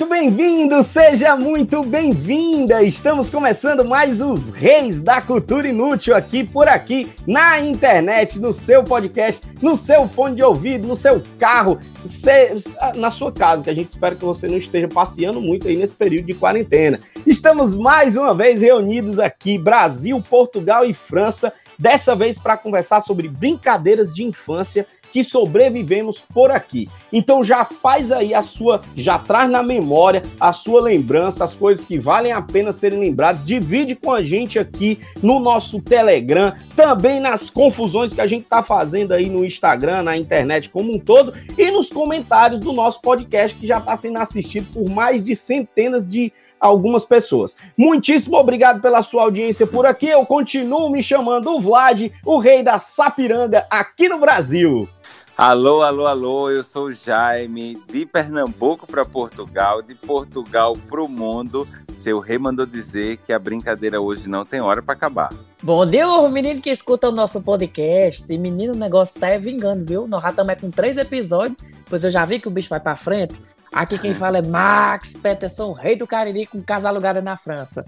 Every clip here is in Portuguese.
Muito bem-vindo, seja muito bem-vinda! Estamos começando mais os Reis da Cultura Inútil aqui por aqui na internet, no seu podcast, no seu fone de ouvido, no seu carro, na sua casa, que a gente espera que você não esteja passeando muito aí nesse período de quarentena. Estamos mais uma vez reunidos aqui, Brasil, Portugal e França, dessa vez para conversar sobre brincadeiras de infância que sobrevivemos por aqui. Então já faz aí a sua, já traz na memória a sua lembrança, as coisas que valem a pena serem lembradas. Divide com a gente aqui no nosso Telegram, também nas confusões que a gente tá fazendo aí no Instagram, na internet como um todo e nos comentários do nosso podcast que já está sendo assistido por mais de centenas de algumas pessoas. Muitíssimo obrigado pela sua audiência por aqui. Eu continuo me chamando o Vlad, o rei da Sapiranga aqui no Brasil. Alô, alô, alô, eu sou o Jaime, de Pernambuco para Portugal, de Portugal para o mundo. Seu rei mandou dizer que a brincadeira hoje não tem hora para acabar. Bom dia, menino que escuta o nosso podcast. E menino, o negócio tá é vingando, viu? Nós já estamos com três episódios, pois eu já vi que o bicho vai pra frente. Aqui quem fala é Max Peterson, rei do Cariri, com casa alugada na França.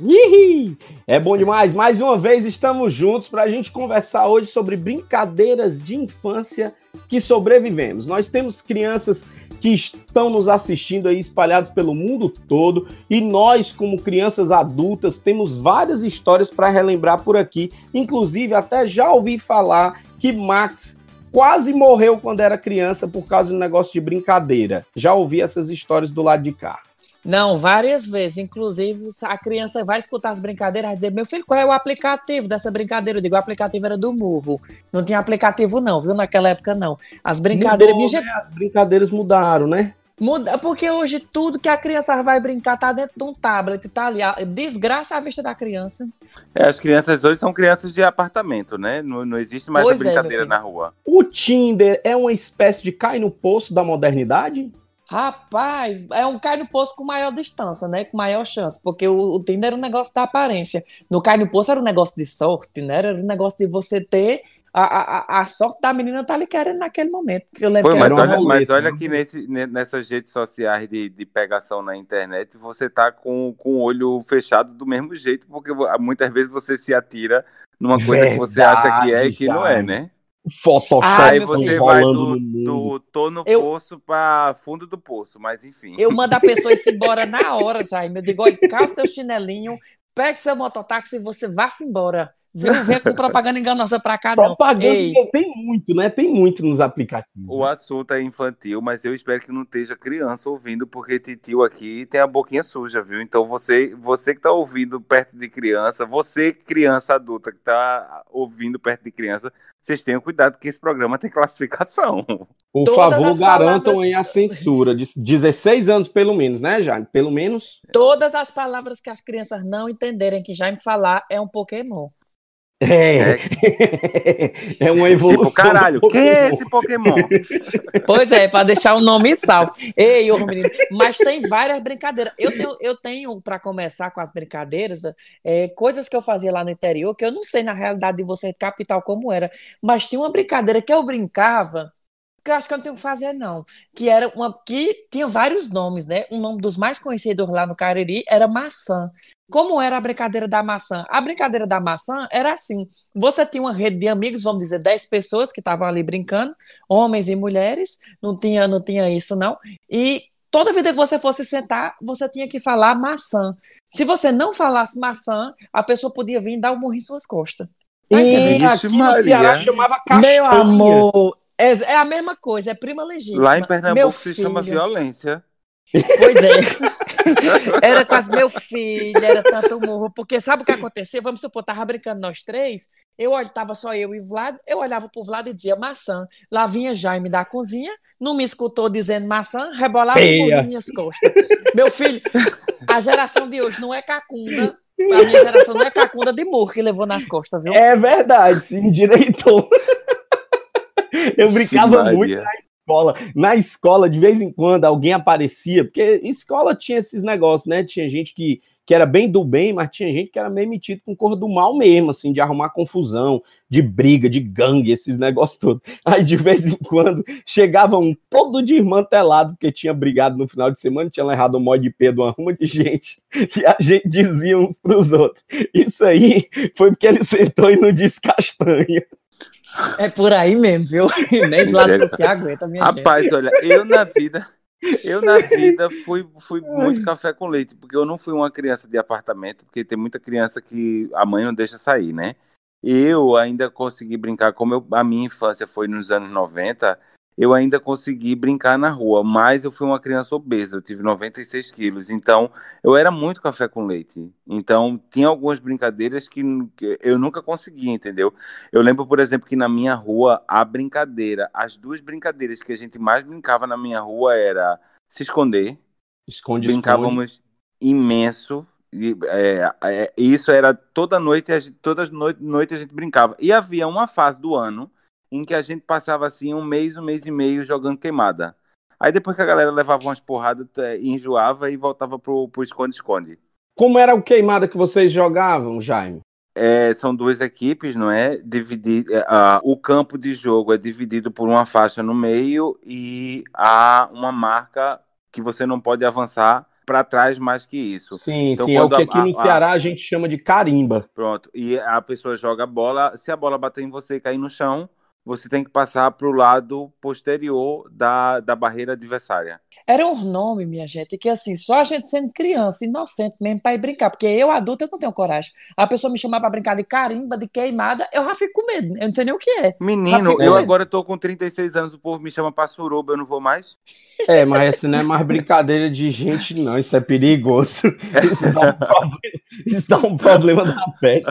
Ih, é bom demais. Mais uma vez estamos juntos para a gente conversar hoje sobre brincadeiras de infância que sobrevivemos. Nós temos crianças que estão nos assistindo aí espalhados pelo mundo todo e nós, como crianças adultas, temos várias histórias para relembrar por aqui. Inclusive, até já ouvi falar que Max quase morreu quando era criança por causa de um negócio de brincadeira. Já ouvi essas histórias do lado de cá. Não, várias vezes. Inclusive, a criança vai escutar as brincadeiras e dizer: Meu filho, qual é o aplicativo dessa brincadeira? Eu digo: o aplicativo era do Murro. Não tinha aplicativo, não, viu? Naquela época, não. As brincadeiras. Mudou, minha né? As brincadeiras mudaram, né? Muda, porque hoje tudo que a criança vai brincar tá dentro de um tablet, tá ali. Desgraça a vista da criança. É, as crianças hoje são crianças de apartamento, né? Não, não existe mais Pois a é, brincadeira filho. na rua. O Tinder é uma espécie de cai no poço da modernidade? Rapaz, é um cai no poço com maior distância, né? Com maior chance. Porque o, o Tinder era um negócio da aparência. No cai no poço era um negócio de sorte, né? Era um negócio de você ter. A, a, a- sorte da menina tá ali querendo naquele momento. Eu lembro Pô, que mas olha, mas olha né? que nesse, ne- nessas redes sociais de, de pegação na internet, você tá com, com o olho fechado do mesmo jeito, porque muitas vezes você se atira numa coisa que você acha que é e que não é, Verdade, né? Photoshop Aí você vai do, no mundo. do tô no Eu- poço pra fundo do poço, mas enfim. Eu mando a pessoa ir embora na hora, Jaime. Eu digo, olha, calça seu chinelinho, pegue seu mototáxi e você vá-se embora. Viu? Vem com propaganda enganosa pra cá, não. Propaganda Ei, tem muito, né? Tem muito nos aplicativos. O assunto é infantil, mas eu espero que não esteja criança ouvindo, porque titio aqui tem a boquinha suja, viu? Então você, você que tá ouvindo perto de criança, você criança adulta que tá ouvindo perto de criança, vocês tenham cuidado que esse programa tem classificação. Por Todas favor, garantam palavras- aí a censura. De 16 anos, pelo menos, né, Jaime? Pelo menos. todas as palavras que as crianças não entenderem que Jaime falar é um Pokémon. É. É, uma evolução. Tipo, caralho, quem é esse Pokémon? Pois é, para deixar o nome salvo. Ei, ô menino, mas tem várias brincadeiras. Eu tenho, eu tenho para começar com as brincadeiras, é, coisas que eu fazia lá no interior, que eu não sei na realidade de você capital como era, mas tinha uma brincadeira que eu brincava, que eu acho que eu não tenho que fazer não, que era uma que tinha vários nomes, né? O nome dos mais conhecidos lá no Cariri era maçã. Como era a brincadeira da maçã? A brincadeira da maçã era assim: você tinha uma rede de amigos, vamos dizer, 10 pessoas que estavam ali brincando, homens e mulheres, não tinha, não tinha isso, não. E toda vida que você fosse sentar, você tinha que falar maçã. Se você não falasse maçã, a pessoa podia vir e dar um murro em suas costas. Tá E aqui no Maria. Ceará chamava castanha. Meu amor, é, é a mesma coisa, é prima legítima. Lá em Meu Pernambuco se chama violência. Pois é. Era quase meu filho, era tanto morro. Porque sabe o que acontecia? Vamos supor, tava brincando nós três, eu olh- tava só eu e o Vlad, eu olhava pro Vlad e dizia maçã. Lá vinha Jaime da cozinha, não me escutou dizendo maçã, rebolava Peia. por minhas costas. Meu filho, a geração de hoje não é cacunda. A minha geração não é cacunda de morro que levou nas costas, viu? É verdade, se endireitou. Eu brincava Maria. muito na escola. Na escola, de vez em quando, alguém aparecia, porque escola tinha esses negócios, né? Tinha gente que, que era bem do bem, mas tinha gente que era meio metido com cor do mal mesmo, assim, de arrumar confusão, de briga, de gangue, esses negócios todos. Aí, de vez em quando, chegava um todo desmantelado, porque tinha brigado no final de semana, tinha errado o mod de P de uma ruma de gente, e a gente dizia uns pros outros. Isso aí foi porque ele sentou e não disse castanha. É por aí mesmo, viu? Nem Vlad você se aguenta, minha gente. Rapaz, olha, eu na vida, eu na vida fui, fui muito café com leite, porque eu não fui uma criança de apartamento, porque tem muita criança que a mãe não deixa sair, né? Eu ainda consegui brincar, como eu- a minha infância foi nos anos 90, eu ainda consegui brincar na rua, mas eu fui uma criança obesa, eu tive 96 quilos, então eu era muito café com leite. Então tinha algumas brincadeiras que eu nunca conseguia, entendeu? Eu lembro, por exemplo, que na minha rua a brincadeira, as duas brincadeiras que a gente mais brincava na minha rua era se esconder, Esconde, esconde. brincávamos imenso. E, é, é, isso era toda noite, a gente, todas noite, noite a gente brincava. E havia uma fase do ano em que a gente passava assim um mês, um mês e meio jogando queimada. Aí depois que a galera levava umas porradas, é, enjoava e voltava pro pro esconde-esconde. Como era o queimada que vocês jogavam, Jaime? É, são duas equipes, não é? Dividir, é, o campo de jogo é dividido por uma faixa no meio e há uma marca que você não pode avançar para trás mais que isso. Sim, Então, sim, é o que a- aqui no a- Ceará a gente chama de carimba. Pronto. E a pessoa joga a bola. Se a bola bater em você e cair no chão, você tem que passar para o lado posterior da, da barreira adversária. Era um nome, minha gente, que assim, só a gente sendo criança, inocente mesmo, pra ir brincar. Porque eu, adulta, eu não tenho coragem. A pessoa me chamar pra brincar de carimba, de queimada, eu já fico com medo. Eu não sei nem o que é. Menino, eu agora tô com 36 anos, o povo me chama para suruba, eu não vou mais. É, mas essa não é mais brincadeira de gente, não. Isso é perigoso. Isso dá um problema, isso dá um problema da peste.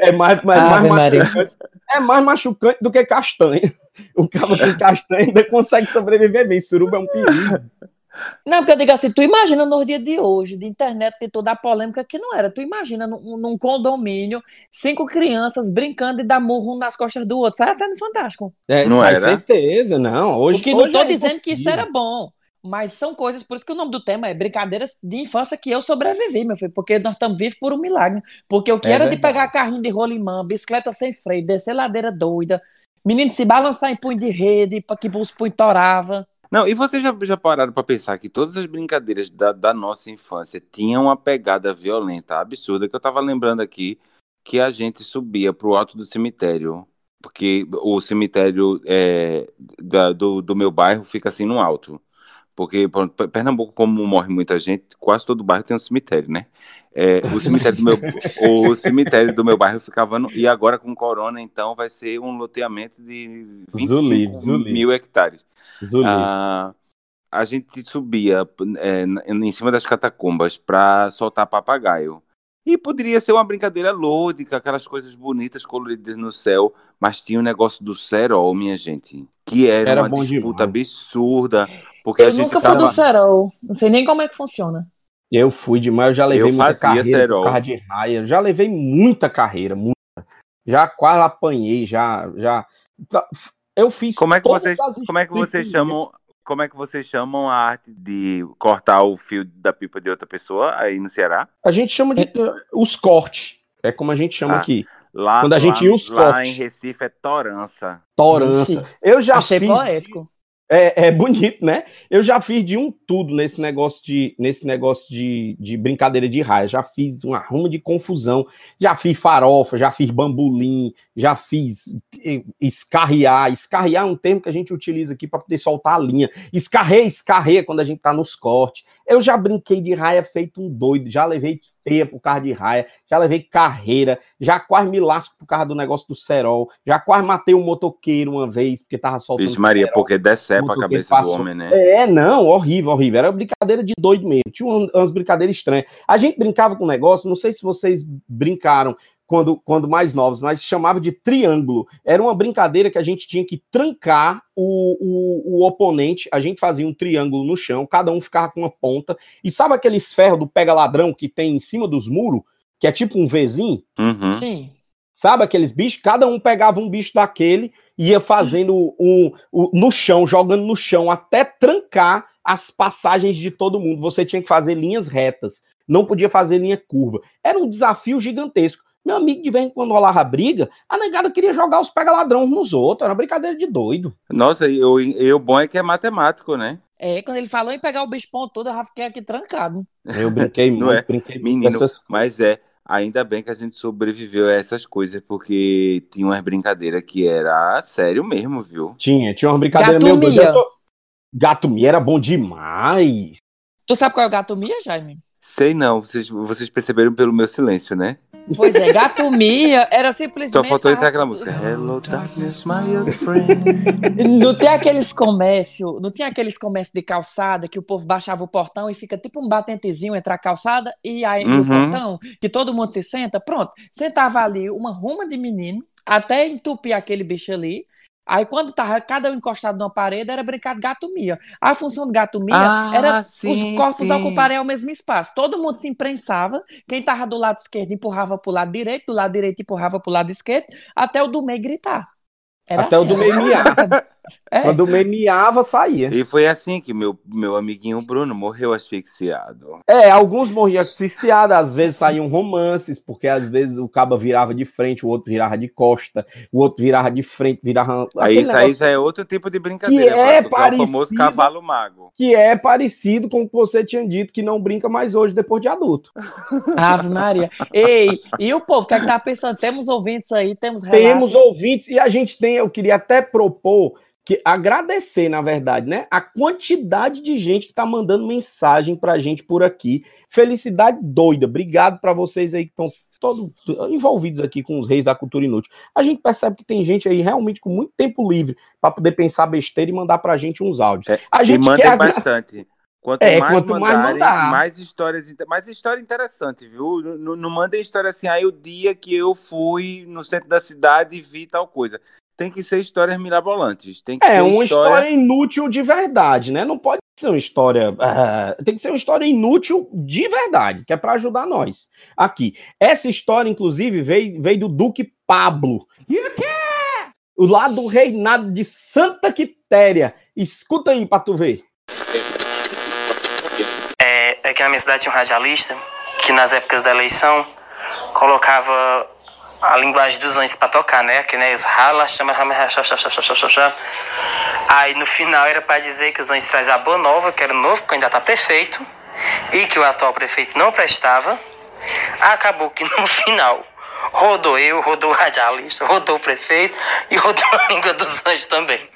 É mais, mais, Ave mais Maria. É mais machucante do que castanha. O cara com castanha ainda consegue sobreviver bem. Suruba é um perigo. Não, porque eu digo assim, tu imagina nos dias de hoje, de internet, de toda a polêmica que não era. Tu imagina num, num condomínio, cinco crianças brincando e dar murro um nas costas do outro. Sai até no Fantástico. É, Não era? certeza, não. Hoje, Porque não hoje tô é dizendo que isso era bom. Mas são coisas, por isso que o nome do tema é Brincadeiras de Infância que eu sobrevivi, meu filho. Porque nós estamos vivos por um milagre. Porque eu que É era de verdade. pegar carrinho de rolimã, bicicleta sem freio, descer ladeira doida, menino se balançar em punho de rede, para que os punhos torava. Não, e vocês já, já pararam para pensar que todas as brincadeiras da, da nossa infância tinham uma pegada violenta, absurda, que eu tava lembrando aqui que a gente subia pro alto do cemitério, porque o cemitério é, da- do, do meu bairro fica assim no alto. Porque pronto, Pernambuco, como morre muita gente, quase todo bairro tem um cemitério, né? É, o cemitério do meu o cemitério do meu bairro ficava no, e agora com corona, então vai ser um loteamento de 25 Zulib, Zulib. mil hectares. Zuli. Ah, a gente subia é, em cima das catacumbas para soltar papagaio. E poderia ser uma brincadeira lúdica, aquelas coisas bonitas coloridas no céu, mas tinha o negócio do cerol, minha gente, que era, Era uma bom disputa demais. absurda, porque a Eu gente nunca fui tava... do Serol. Não sei nem como é que funciona. Eu fui demais, eu já levei Eu muita fazia carreira causa de raia. Já levei muita carreira, muita. Já quase apanhei, já, já. Tá, Eu fiz. Como é que vocês, como é que vocês chamam, como é que vocês chamam a arte de cortar o fio da pipa de outra pessoa aí no Ceará? A gente chama de uh, os cortes. É como a gente chama Ah, aqui. Lá, Quando a gente lá, ia os lá em Recife é torança. Torança. Eu já Achei fiz. poético. É, é bonito, né? Eu já fiz de um tudo nesse negócio de nesse negócio de, de brincadeira de raia. Já fiz uma ruma de confusão. Já fiz farofa, já fiz bambolim, já fiz escarrear. Escarrear é um termo que a gente utiliza aqui para poder soltar a linha. Escarreia, escarreia quando a gente tá nos cortes. Eu já brinquei de raia feito um doido. Já levei teia por causa de raia, já levei carreira, já quase me lasco por causa do negócio do cerol, já quase matei um motoqueiro uma vez, porque tava soltando Vixe, Maria, cerol. porque decepa a motoqueiro cabeça passou. do homem, né? É, não, horrível, horrível. Era brincadeira de doido mesmo. Tinha um- umas brincadeiras estranhas. A gente brincava com um negócio, não sei se vocês brincaram quando, quando mais novos, mas chamava de triângulo. Era uma brincadeira que a gente tinha que trancar o, o, o oponente. A gente fazia um triângulo no chão, cada um ficava com uma ponta. E sabe aqueles ferros do pega-ladrão que tem em cima dos muros? Que é tipo um Vzinho? Uhum. Sim. Sabe aqueles bichos? Cada um pegava um bicho daquele e ia fazendo um, um- no chão, jogando no chão, até trancar as passagens de todo mundo. Você tinha que fazer linhas retas, não podia fazer linha curva. Era um desafio gigantesco. Meu amigo, de vez em quando rolava briga, a negada queria jogar os pega-ladrão uns nos outros. Era uma brincadeira de doido. Nossa, e o, bom é que é matemático, né? É, quando ele falou em pegar o bicho pontudo, eu já fiquei aqui trancado. Eu brinquei Não muito, é? brinquei Menino, essas Mas é, ainda bem que a gente sobreviveu a essas coisas, porque tinha umas brincadeiras que era sério mesmo, viu? Tinha, tinha uma brincadeira Gato meio doida. Mia. Eu tô- Gato Mia era bom demais. Tu sabe qual é o gato Mia, Jaime? Sei não, vocês, vocês perceberam pelo meu silêncio, né? Pois é, gato Mia era simplesmente. Só faltou entrar aquela música. Hello, darkness, my old friend. Não tem aqueles comércios, não tem aqueles comércios de calçada que o povo baixava o portão e fica tipo um batentezinho entre a calçada e aí Uhum. o portão, que todo mundo se senta, pronto. Sentava ali uma ruma de menino até entupir aquele bicho ali. Aí quando tava cada um encostado numa parede era brincar de gato mia. A função do gato mia Ah, era sim, os corpos sim. ocuparem o mesmo espaço. Todo mundo se imprensava, quem tava do lado esquerdo empurrava pro lado direito, do lado direito empurrava pro lado esquerdo, até o do meio gritar. Era Até o assim, do meio miar. É. Quando miava, saía. E foi assim que meu, meu amiguinho Bruno morreu asfixiado. É, alguns morriam asfixiados, às vezes saíam romances, porque às vezes o cabo virava de frente, o outro virava de costa, o outro virava de frente, virava. Aí isso aí já é outro tipo de brincadeira, Que é Vasco, que é o famoso parecido. cavalo mago. Que é parecido com o que você tinha dito, que não brinca mais hoje depois de adulto. Ave Maria. Ei, e o povo, o que é que tá pensando? Temos ouvintes aí, temos Temos relatos. ouvintes e a gente tem, eu queria até propor que agradecer, na verdade, né, a quantidade de gente que tá mandando mensagem pra gente por aqui. Felicidade doida. Obrigado pra vocês aí que estão todos envolvidos aqui com os reis da cultura inútil. A gente percebe que tem gente aí realmente com muito tempo livre pra poder pensar besteira e mandar pra gente uns áudios. É, a E gente mandem quer bastante. Quanto É, mais quanto mais mandarem, mandar. mais histórias, mais história interessante, viu? Não, não mandem história assim, aí o dia que eu fui no centro da cidade e vi tal coisa. Tem que ser histórias mirabolantes. Tem que É ser uma história inútil de verdade, né? Não pode ser uma história. ah, tem que ser uma história inútil de verdade, que é pra ajudar nós. Aqui. Essa história, inclusive, veio, veio do Duque Pablo. E o quê? O lado do reinado de Santa Quitéria. Escuta aí pra tu ver. É, aqui na minha cidade tinha um radialista que nas épocas da eleição colocava a linguagem dos anjos pra tocar, né? Que né, os rala, chama. Aí no final era pra dizer que os anjos traziam a boa nova, que era o novo candidato a prefeito, e que o atual prefeito não prestava. Acabou que no final rodou eu, rodou o radialista, rodou o prefeito e rodou a língua dos anjos também.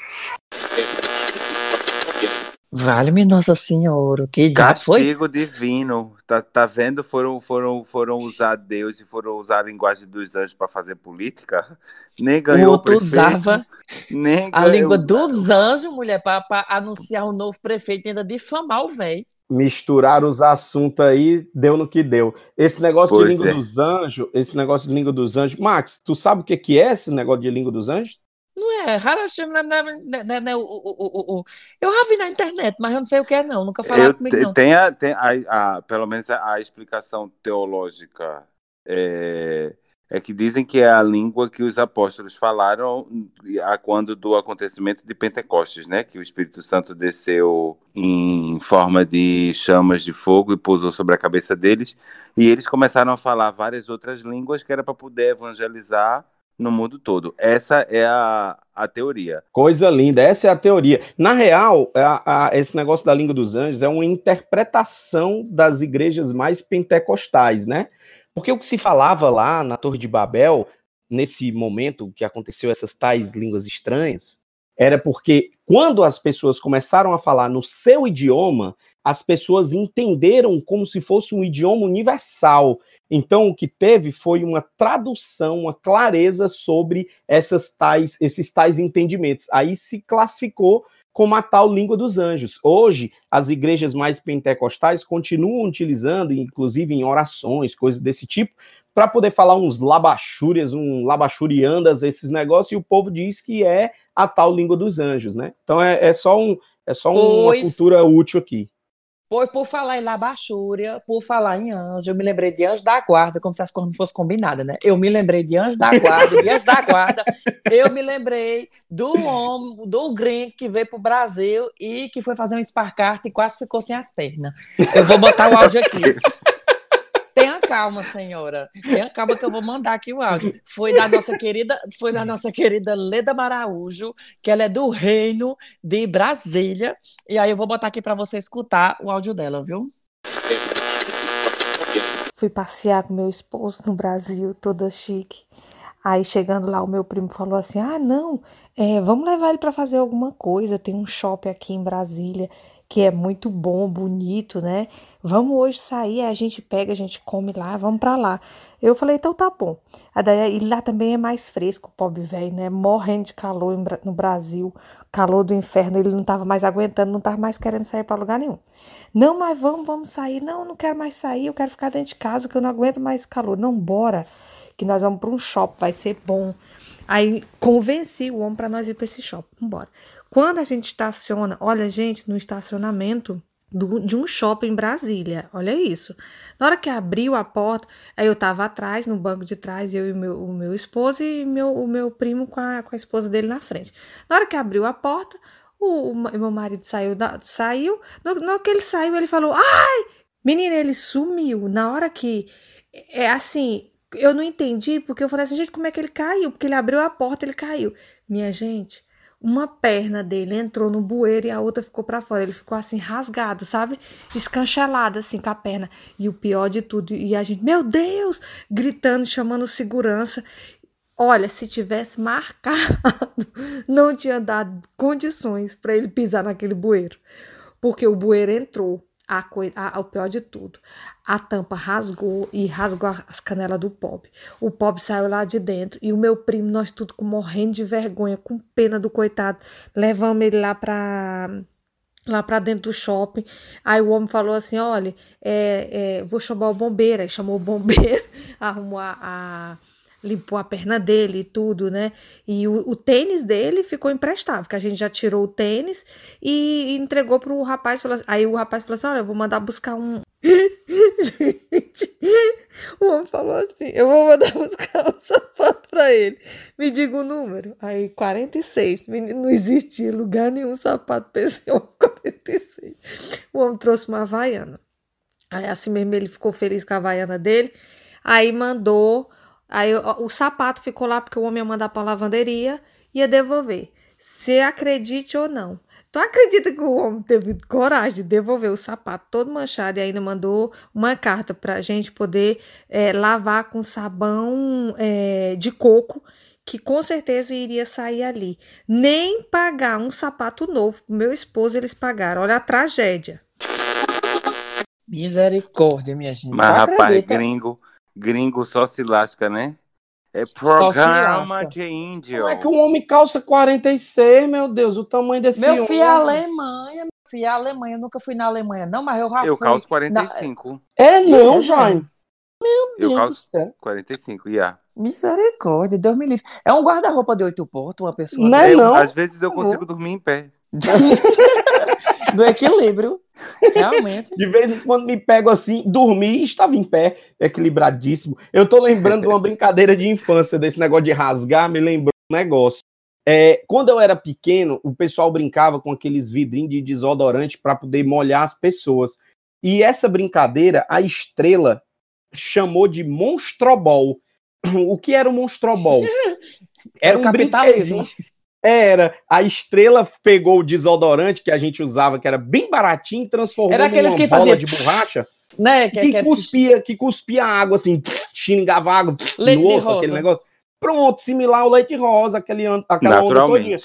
Vale-me Nossa Senhora, que dia foi? Castigo divino. Tá, tá vendo? Foram, foram, foram usar Deus e foram usar a linguagem dos anjos pra fazer política. Nem O ganhou outro o prefeito, usava nem a ganhou- língua dos anjos, mulher, pra, pra anunciar o novo prefeito e ainda difamar o velho. Misturar os assuntos aí, deu no que deu. Esse negócio Pois de língua é. dos anjos, esse negócio de língua dos anjos. Max, tu sabe o que, que é esse negócio de língua dos anjos? Não é? Harashim, né, né, né, né, o- Eu já vi na internet, mas eu não sei o que é, não. Nunca falaram Eu comigo, não. tem, a, tem a, a- pelo menos a, a explicação teológica é, é que dizem que é a língua que os apóstolos falaram a quando do acontecimento de Pentecostes, né? Que o Espírito Santo desceu em forma de chamas de fogo e pousou sobre a cabeça deles, e eles começaram a falar várias outras línguas que era para poder evangelizar no mundo todo. Essa é a, a teoria. Coisa linda, essa é a teoria. Na real, a- a- esse negócio da língua dos anjos é uma interpretação das igrejas mais pentecostais, né? Porque o que se falava lá na Torre de Babel, nesse momento que aconteceu essas tais línguas estranhas, era porque quando as pessoas começaram a falar no seu idioma, as pessoas entenderam como se fosse um idioma universal. Então, o que teve foi uma tradução, uma clareza sobre essas tais, esses tais entendimentos. Aí se classificou como a tal língua dos anjos. Hoje, as igrejas mais pentecostais continuam utilizando, inclusive em orações, coisas desse tipo, para poder falar uns labachúrias, um labachuriandas, esses negócios, e o povo diz que é a tal língua dos anjos, né? Então é, é só, um, é só uma cultura útil aqui. Por, por falar em Labachúria, por falar em anjo, eu me lembrei de anjo da guarda, como se as coisas não fossem combinadas, né? Eu me lembrei de anjo da guarda, de anjo da guarda. Eu me lembrei do homem, do gringo que veio pro Brasil e que foi fazer um esparcarte e quase ficou sem as pernas. Eu vou botar o áudio aqui. Tenha calma, senhora. Tenha calma que eu vou mandar aqui o áudio. Foi da nossa querida, foi da nossa querida Leda Maraújo, que ela é do Reino de Brasília. E aí eu vou botar aqui para você escutar o áudio dela, viu? Fui passear com meu esposo no Brasil, toda chique. Aí chegando lá, o meu primo falou assim: Ah, não, é, vamos levar ele para fazer alguma coisa. Tem um shopping aqui em Brasília que é muito bom, bonito, né? Vamos hoje sair, a gente pega, a gente come lá, vamos para lá. Eu falei, então tá bom. E lá também é mais fresco, pobre velho, né? Morrendo de calor no Brasil, calor do inferno, ele não tava mais aguentando, não tava mais querendo sair para lugar nenhum. Não, mas vamos, vamos sair. Não, não quero mais sair, eu quero ficar dentro de casa, que eu não aguento mais calor. Não, bora, que nós vamos para um shopping, vai ser bom. Aí convenci o homem para nós ir para esse shopping. Vambora. Quando a gente estaciona, olha, gente, no estacionamento do, de um shopping em Brasília, olha isso. Na hora que abriu a porta, aí eu tava atrás, no banco de trás, eu e meu, o meu esposo e meu, o meu primo com a, com a esposa dele na frente. Na hora que abriu a porta, o, o meu marido saiu, da, saiu. Na hora que ele saiu, ele falou: Ai! Menina, ele sumiu. Na hora que. É assim, eu não entendi, porque eu falei assim, gente, como é que ele caiu? Porque ele abriu a porta, ele caiu. Minha gente, uma perna dele entrou no bueiro e a outra ficou para fora. Ele ficou assim rasgado, sabe? Escanchelado assim com a perna. E o pior de tudo, e a gente, meu Deus, gritando, chamando segurança. Olha, se tivesse marcado, não tinha dado condições para ele pisar naquele bueiro, porque o bueiro entrou a, a, o pior de tudo, a tampa rasgou e rasgou as canelas do pobre. O pobre saiu lá de dentro e o meu primo, nós tudo morrendo de vergonha, com pena do coitado, levamos ele lá para lá para dentro do shopping. Aí o homem falou assim: olha, é, é, vou chamar o bombeiro. Aí chamou o bombeiro, arrumou a, a limpou a perna dele e tudo, né? E o, o, tênis dele ficou emprestável, que a gente já tirou o tênis e entregou pro rapaz. Falou, aí o rapaz falou assim: Olha, eu vou mandar buscar um. gente, o homem falou assim: Eu vou mandar buscar um sapato pra ele. Me diga o um número. Aí, 46. Não existia lugar nenhum sapato pra esse homem, 46. O homem trouxe uma havaiana. Aí, assim mesmo, ele ficou feliz com a havaiana dele. Aí mandou Aí o, sapato ficou lá porque o homem ia mandar para a lavanderia e ia devolver. Se acredite ou não. Tu acredita que o homem teve coragem de devolver o sapato todo manchado e ainda mandou uma carta para a gente poder é, lavar com sabão é, de coco, que com certeza iria sair ali. Nem pagar um sapato novo pro meu esposo eles pagaram. Olha a tragédia. Misericórdia, minha gente. Mas, rapaz, gringo, Gringo só se lasca, né? É programa de índio. Como é que o homem calça 46, meu Deus? O tamanho desse Meu homem. filho, a Alemanha, meu filho, a Alemanha. Eu nunca fui na Alemanha, não, mas eu já Eu fui calço 45. Na... É não, Jaime. Meu Deus eu calço 45, yeah. Misericórdia, Deus me livre. É um guarda-roupa de oito portos, uma pessoa. Não é, não. Às vezes eu consigo dormir em pé. do equilíbrio, realmente. De vez em quando me pego assim, dormi e estava em pé, equilibradíssimo. Eu tô lembrando de uma brincadeira de infância, desse negócio de rasgar, me lembrou um negócio. É, quando eu era pequeno, o pessoal brincava com aqueles vidrinhos de desodorante para poder molhar as pessoas. E essa brincadeira, a estrela chamou de monstrobol. O que era o monstrobol? Era um capitalismo. Era. A estrela pegou o desodorante que a gente usava, que era bem baratinho, e transformou era aqueles numa que bola fazia... de borracha. Né? Que, que, cuspia, que cuspia água, assim, xingava água leite no outro, aquele negócio. Pronto, similar ao leite rosa, aquele, aquela onda todinha.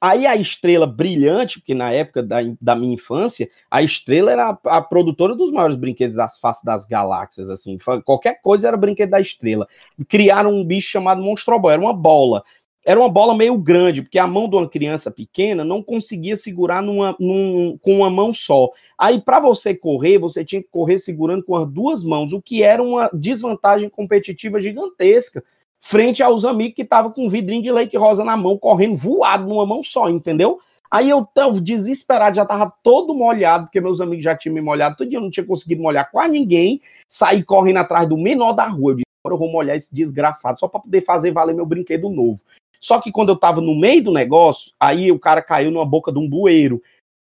Aí a estrela brilhante, porque na época da, da minha infância, a estrela era a, a produtora dos maiores brinquedos das faces das galáxias, assim. Qualquer coisa era brinquedo da estrela. Criaram um bicho chamado Monstroboy, era uma bola. Era uma bola meio grande, porque a mão de uma criança pequena não conseguia segurar numa, num, com uma mão só. Aí, para você correr, você tinha que correr segurando com as duas mãos, o que era uma desvantagem competitiva gigantesca frente aos amigos que estavam com um vidrinho de leite rosa na mão, correndo voado numa mão só, entendeu? Aí eu tava desesperado, já tava todo molhado, porque meus amigos já tinham me molhado, todo dia eu não tinha conseguido molhar quase ninguém, saí correndo atrás do menor da rua, eu disse, agora eu vou molhar esse desgraçado, só para poder fazer valer meu brinquedo novo. Só que quando eu tava no meio do negócio, aí o cara caiu numa boca de um bueiro.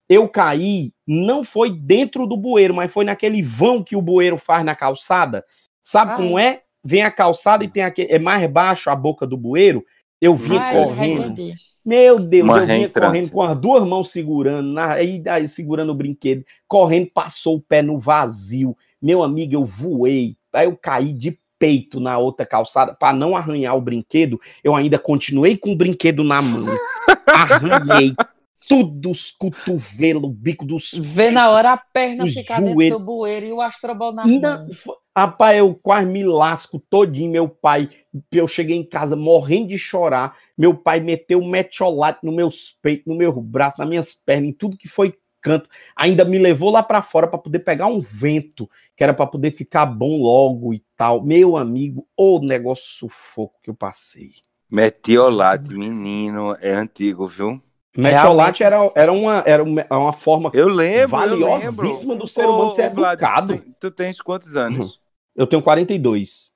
Eu caí, não foi dentro do bueiro, mas foi naquele vão que o bueiro faz na calçada. Sabe como é? vem a calçada e tem aquele, é mais baixo a boca do bueiro. Eu vinha Ai, correndo. ai, Meu Deus, Uma eu vinha reentrância. correndo com as duas mãos segurando, na, aí, aí segurando o brinquedo, correndo, passou o pé no vazio. Meu amigo, eu voei. Aí eu caí de peito na outra calçada para não arranhar o brinquedo. Eu ainda continuei com o brinquedo na mão. Arranhei tudo os cotovelos, o bico dos Vê na hora a perna Os ficar dentro joelhos. do bueiro e o astrobol na mão. rapaz, eu quase me lasco todinho, meu pai. Eu cheguei em casa morrendo de chorar. Meu pai meteu metiolate nos meus peitos, no meu braço, nas minhas pernas, em tudo que foi canto. Ainda me levou lá pra fora pra poder pegar um vento, que era pra poder ficar bom logo e tal. Meu amigo, o negócio sufoco que eu passei. Metiolate, menino, é antigo, viu? Metiolate era, era, uma, era uma, forma Eu lembro, eu lembro. valiosíssima do ser humano ser Vlad, educado. Tu, tem- tu tens quantos anos? Eu tenho 42.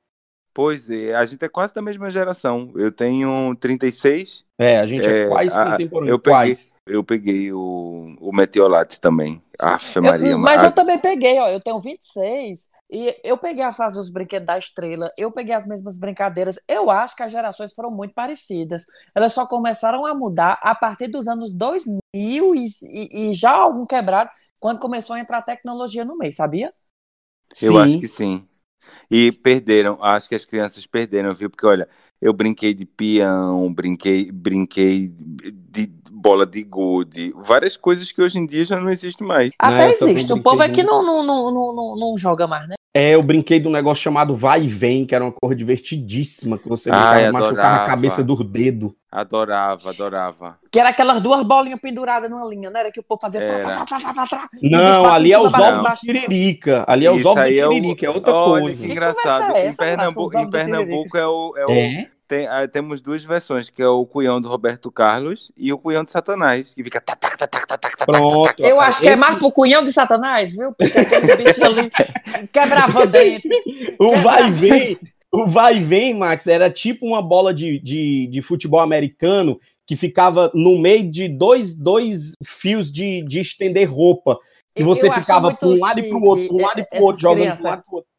Pois é, a gente é quase da mesma geração. Eu tenho 36, É, a gente é, É, quase a- contemporâneo. eu peguei- quase. eu peguei o, o Metiolate também. Eu- Maria. mas a- eu também peguei, ó. Eu tenho 26 e eu peguei a fase dos brinquedos da estrela, eu peguei as mesmas brincadeiras. Eu acho que as gerações foram muito parecidas. Elas só começaram a mudar a partir dos anos 2000 e, e, e já algum quebrado, quando começou a entrar tecnologia no meio, sabia? Eu Sim. acho que sim. E perderam, acho que as crianças perderam, viu? Porque olha, eu brinquei de peão, brinquei, brinquei de bola de gude, várias coisas que hoje em dia já não existem mais. Até também existe. O povo é que não, não, não, não, não joga mais, né? É, eu brinquei de um negócio chamado Vai e Vem, que era uma cor divertidíssima, que você Ai, machucava adorava. a cabeça do dedo. Adorava, adorava. Que era aquelas duas bolinhas penduradas numa linha, não era que o povo fazia. Não, ali é os ovos do baixo. Tiririca. Ali é os ovos é o- Tiririca, é outra Olha coisa. que Que engraçado. conversa é em em Pernambuco é o, é o- É? Tem- ah, temos duas versões, que é o cunhão do Roberto Carlos e o cunhão de Satanás, que fica tac, tac, tac, tac, tac, tac, tac, Pronto. Eu acho que é mais pro cunhão de Satanás, viu? Porque aquele bicho ali quebrava dente. O vai e vem, o vai e vem, Max, era tipo uma bola de, de, de futebol americano que ficava no meio de dois, dois fios de, de estender roupa. E você ficava para um lado e para o outro, pra um lado e para o outro, jogando para um lado e pro outro.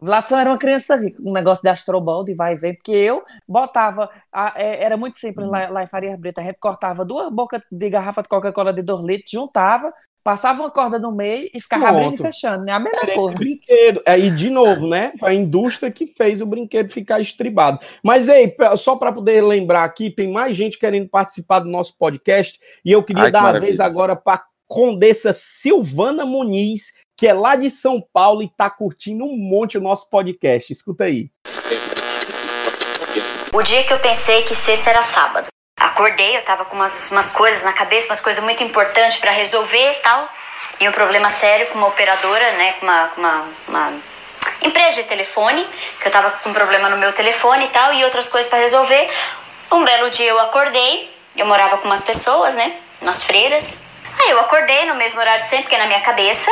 Vladson era uma criança rica, um negócio de astrobol, de vai e vem, porque eu botava, a- é, era muito simples lá, lá em Faria Brita, a gente cortava duas bocas de garrafa de Coca-Cola de 2 litros, juntava, passava uma corda no meio e ficava Pronto. abrindo e fechando, né? A mesma Era esse coisa. brinquedo. Aí, de novo, né? A indústria que fez o brinquedo ficar estribado. Mas, ei, só para poder lembrar aqui, tem mais gente querendo participar do nosso podcast e eu queria Ai, que dar a maravilha. vez agora para Condessa Silvana Muniz, que é lá de São Paulo e tá curtindo um monte o nosso podcast. Escuta aí. O dia que eu pensei que sexta era sábado. Acordei, eu tava com umas, umas coisas na cabeça, umas coisas muito importantes pra resolver e tal. E um problema sério com uma operadora, né? Com uma, uma, uma empresa de telefone, que eu tava com um problema no meu telefone e tal, e outras coisas pra resolver. Um belo dia eu acordei, eu morava com umas pessoas, né? Umas freiras. Aí eu acordei no mesmo horário sempre, porque na minha cabeça,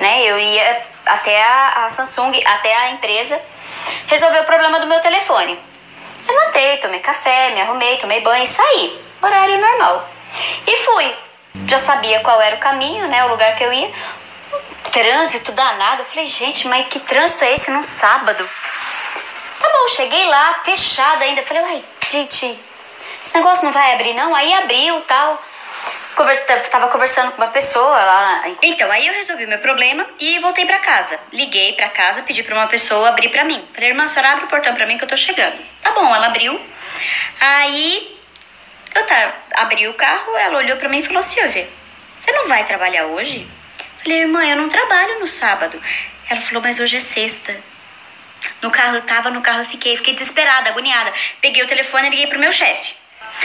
né? Eu ia até a, a Samsung, até a empresa, resolver o problema do meu telefone. Levantei, tomei café, me arrumei, tomei banho e saí. Horário normal. E fui. Já sabia qual era o caminho, né? O lugar que eu ia. Trânsito danado. Eu falei, gente, mas que trânsito é esse num sábado? Tá bom, cheguei lá, fechado ainda. Eu falei, uai, gente, esse negócio não vai abrir, não? Aí abriu tal. Conversa, tava conversando com uma pessoa lá. Então, aí eu resolvi meu problema e voltei pra casa. Liguei pra casa, pedi pra uma pessoa abrir pra mim. Falei, irmã, a senhora abre o portão pra mim que eu tô chegando. Tá bom, ela abriu. Aí eu tava abri o carro, ela olhou pra mim e falou: Silvia, você não vai trabalhar hoje? Falei, irmã, eu não trabalho no sábado. Ela falou, mas hoje é sexta. No carro eu tava, no carro eu fiquei, fiquei desesperada, agoniada. Peguei o telefone e liguei pro meu chefe.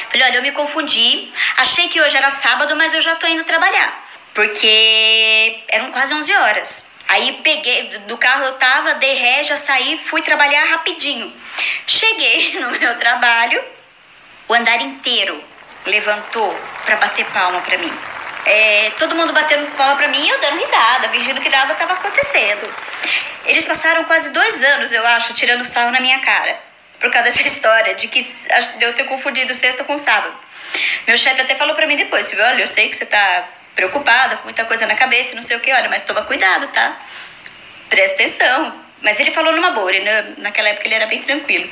Falei, olha, eu me confundi, achei que hoje era sábado, mas eu já tô indo trabalhar. Porque eram quase 11 horas. Aí peguei, do carro eu tava, dei ré, já saí, fui trabalhar rapidinho. Cheguei no meu trabalho, o andar inteiro levantou para bater palma para mim. É, todo mundo batendo palma pra mim e eu dando risada, fingindo que nada estava acontecendo. Eles passaram quase dois anos, eu acho, tirando sarro na minha cara. Por causa dessa história de que eu ter confundido sexta com sábado. Meu chefe até falou pra mim depois, olha, eu sei que você tá preocupada, com muita coisa na cabeça não sei o que, olha, mas toma cuidado, tá? Presta atenção. Mas ele falou numa boa, ele, naquela época ele era bem tranquilo.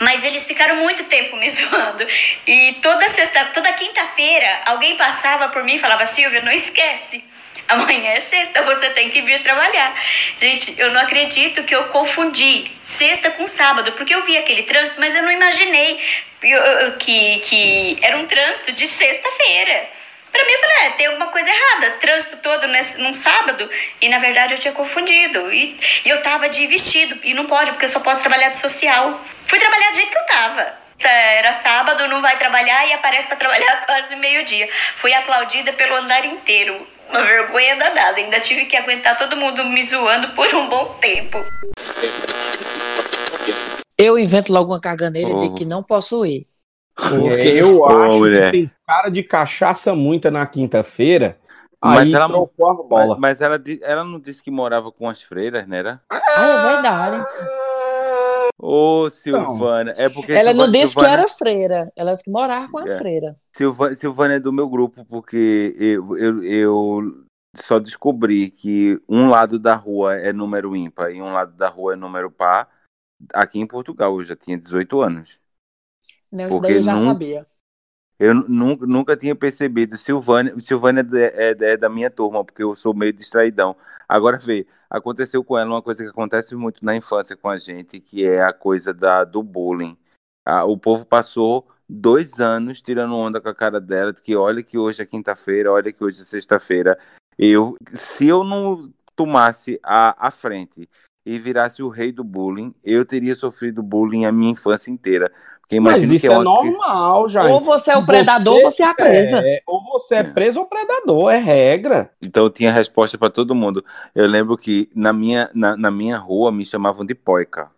Mas eles ficaram muito tempo me zoando. E toda sexta, toda quinta-feira, alguém passava por mim e falava: Silvia, não esquece. Amanhã é sexta, você tem que vir trabalhar. Gente, eu não acredito que eu confundi sexta com sábado, porque eu vi aquele trânsito, mas eu não imaginei que, que era um trânsito de sexta-feira. Pra mim, eu falei, é, tem alguma coisa errada. Trânsito todo nesse, num sábado. E na verdade eu tinha confundido. E, e eu tava de vestido. E não pode, porque eu só posso trabalhar de social. Fui trabalhar do jeito que eu tava. Era sábado, não vai trabalhar e aparece para trabalhar quase meio-dia. Fui aplaudida pelo andar inteiro. Uma vergonha danada. Ainda tive que aguentar todo mundo me zoando por um bom tempo. Eu invento logo uma caganeira oh. de que não posso ir. Porque eu acho mulher. que tem cara de cachaça muita na quinta-feira. Mas ela trocou a bola. Mas, mas, ela, ela não disse que morava com as freiras, né? Era? Ah, é verdade. Ô, Silvana, é porque. Ela Silvana, não disse Silvana... que era freira, ela disse que morava com as é. freiras. Silvana, Silvana é do meu grupo, porque eu, eu, eu só descobri que um lado da rua é número ímpar e um lado da rua é número par aqui em Portugal. Eu já tinha 18 anos. Não, isso daí eu já sabia. Eu nunca, nunca tinha percebido. Silvânia, Silvânia é, é, é, da minha turma, porque eu sou meio distraidão. Agora vê, aconteceu com ela uma coisa que acontece muito na infância com a gente, que é a coisa da, do bullying. Ah, o povo passou dois anos tirando onda com a cara dela, de que olha que hoje é quinta-feira, olha que hoje é sexta-feira. Eu, se eu não tomasse a, a frente e virasse o rei do bullying, eu teria sofrido bullying a minha infância inteira. Porque Mas isso é, é normal, já. Ou você é o predador você ou você é a presa. É, ou você é preso ou predador, é regra. Então eu tinha resposta para todo mundo. Eu lembro que na minha, na, na minha rua me chamavam de poica.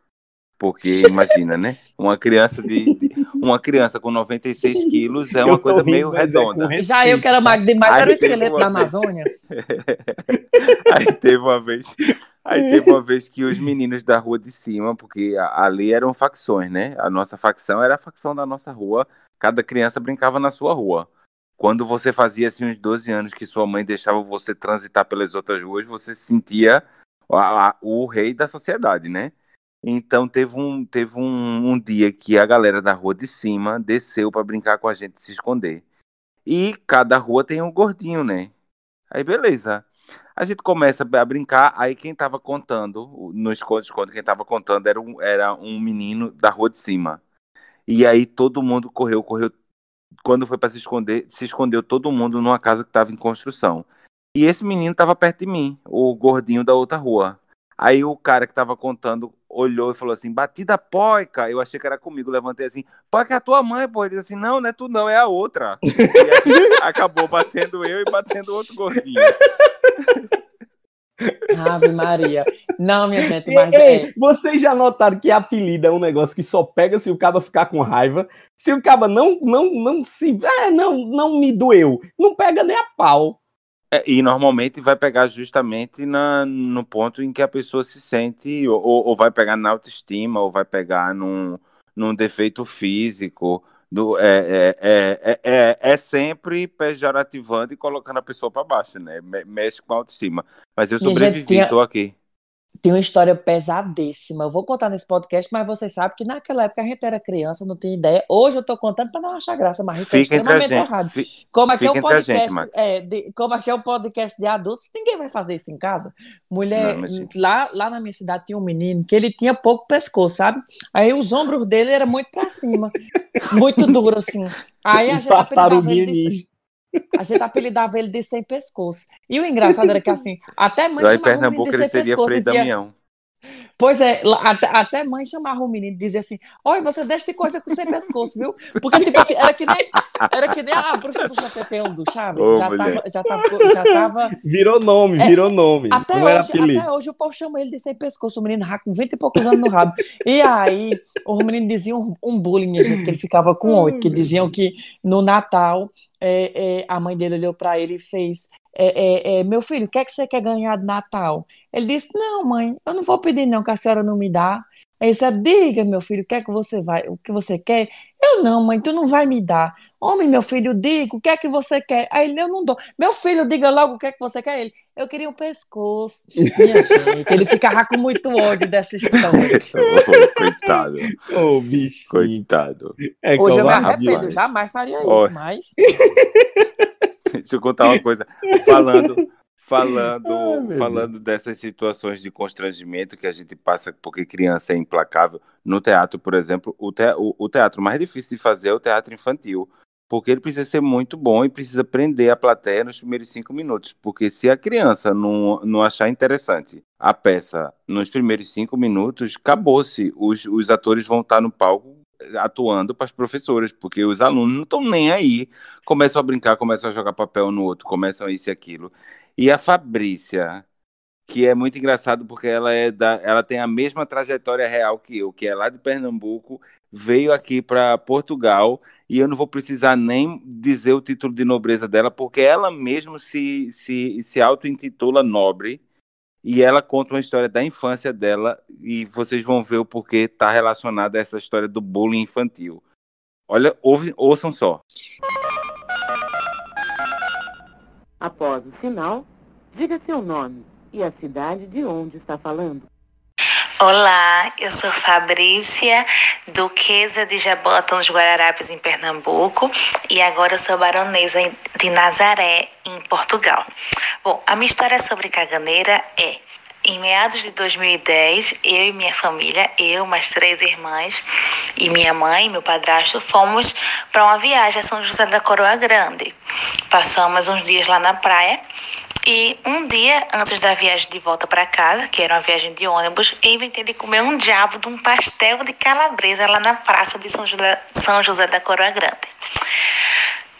Porque imagina, né? Uma criança de, de, uma criança com 96 quilos é uma coisa meio é redonda. É Já eu que era magro demais, era o esqueleto da Amazônia. Aí teve uma vez Aí teve uma vez que os meninos da rua de cima, porque ali eram facções, né? A nossa facção era a facção da nossa rua, cada criança brincava na sua rua. Quando você fazia assim uns 12 anos que sua mãe deixava você transitar pelas outras ruas, você se sentia a, a, o rei da sociedade, né? Então teve um, teve um, um dia que a galera da rua de cima desceu para brincar com a gente se esconder. E cada rua tem um gordinho, né? Aí beleza. A gente começa a brincar, aí quem tava contando, no esconde-esconde, quem tava contando era um, era um menino da rua de cima. E aí todo mundo correu, correu. Quando foi para se esconder, se escondeu todo mundo numa casa que estava em construção. E esse menino tava perto de mim, o gordinho da outra rua. Aí o cara que tava contando olhou e falou assim: batida poica. Eu achei que era comigo, levantei assim: poica é a tua mãe, pô. Ele disse assim: não, não é tu, não, é a outra. E aí, acabou batendo eu e batendo outro gordinho. Ave Maria. Não, minha gente, mas. Ei, é... Vocês já notaram que apelido é um negócio que só pega se o caba ficar com raiva. Se o caba não, não, não se. É, não, não me doeu. Não pega nem a pau. É, e normalmente vai pegar justamente na, no ponto em que a pessoa se sente, ou, ou vai pegar na autoestima, ou vai pegar num, num defeito físico. Do, é, é, é, é, sempre pejorativando e colocando a pessoa para baixo, né? Mexe com a autoestima. Mas eu sobrevivi, tô aqui. Tem uma história pesadíssima. Eu vou contar nesse podcast, mas vocês sabem que naquela época a gente era criança, não tinha ideia. Hoje eu tô contando para não achar graça, mas isso é Fica extremamente gente. errado. Fi- Como é que é fica um gente, podcast, Max. é, de- como é que é um podcast de adultos? Ninguém vai fazer isso em casa. Mulher, Não, mas lá, lá na minha cidade tinha um menino que ele tinha pouco pescoço, sabe? Aí os ombros dele eram muito para cima, muito duro assim. Aí a gente apelidava ele de. A gente apelidava ele de sem pescoço. E o engraçado era que assim, até mãe Lá em Pernambuco ele seria pescoço, Frei dizia, Damião. Pois é, até, até mãe chamava o menino e dizia assim: Olha, você deixa de coisa com sem pescoço, viu? Porque, tipo assim, era que nem, era que nem a bruxa do CPT1 do Chaves. Ô, já, mulher. tava, já, tava, já tava. Virou nome, É, virou nome. Até não era hoje, até hoje o povo chama ele de sem pescoço, o menino com 20 e poucos anos no rabo. E aí, o menino dizia um, um bullying, gente, que ele ficava com oito, que diziam que no Natal é, é, a mãe dele olhou para ele e fez. É, é, é, meu filho, o que é que você quer ganhar de Natal? Ele disse: Não, mãe, eu não vou pedir, não, que a senhora não me dá. Aí ele disse: Diga, meu filho, o que é que você vai, o que você quer? Eu não, mãe, tu não vai me dar. Homem, meu filho, diga, o que é que você quer? Aí ele, eu não dou. Meu filho, diga logo o que é que você quer. Ele, eu queria um pescoço. Minha gente, ele ficava com muito ódio dessa história. Coitado. Ô, bicho. Coitado. É Hoje eu me arrependo, jamais faria isso, Ó. mas. Deixa eu contar uma coisa. Falando, falando, Ai, falando dessas situações de constrangimento que a gente passa porque criança é implacável. No teatro, por exemplo, o, te- o- o teatro mais difícil de fazer é o teatro infantil. Porque ele precisa ser muito bom e precisa prender a plateia nos primeiros cinco minutos. Porque se a criança não, não achar interessante a peça nos primeiros cinco minutos, acabou-se. Os, os atores vão estar no palco atuando para as professoras, porque os alunos não estão nem aí. Começam a brincar, começam a jogar papel no outro, começam isso e aquilo. E a Fabrícia, que é muito engraçado porque ela é da, ela tem a mesma trajetória real que eu, que é lá de Pernambuco, veio aqui para Portugal e eu não vou precisar nem dizer o título de nobreza dela, porque ela mesmo se, se, se auto-intitula nobre e ela conta uma história da infância dela e vocês vão ver o porquê está relacionada a essa história do bullying infantil. Olha, ouve, ouçam só. Após o sinal, diga seu nome e a cidade de onde está falando. Olá, eu sou Fabrícia, duquesa de Jabota, nos Guararapes, em Pernambuco, e agora eu sou baronesa de Nazaré, em Portugal. Bom, a minha história sobre caganeira é. Em meados de 2010, eu e minha família, eu, mais três irmãs e minha mãe, meu padrasto, fomos para uma viagem a São José da Coroa Grande. Passamos uns dias lá na praia e um dia antes da viagem de volta para casa, que era uma viagem de ônibus, eu inventei de comer um diabo de um pastel de calabresa lá na praça de São José, São José da Coroa Grande.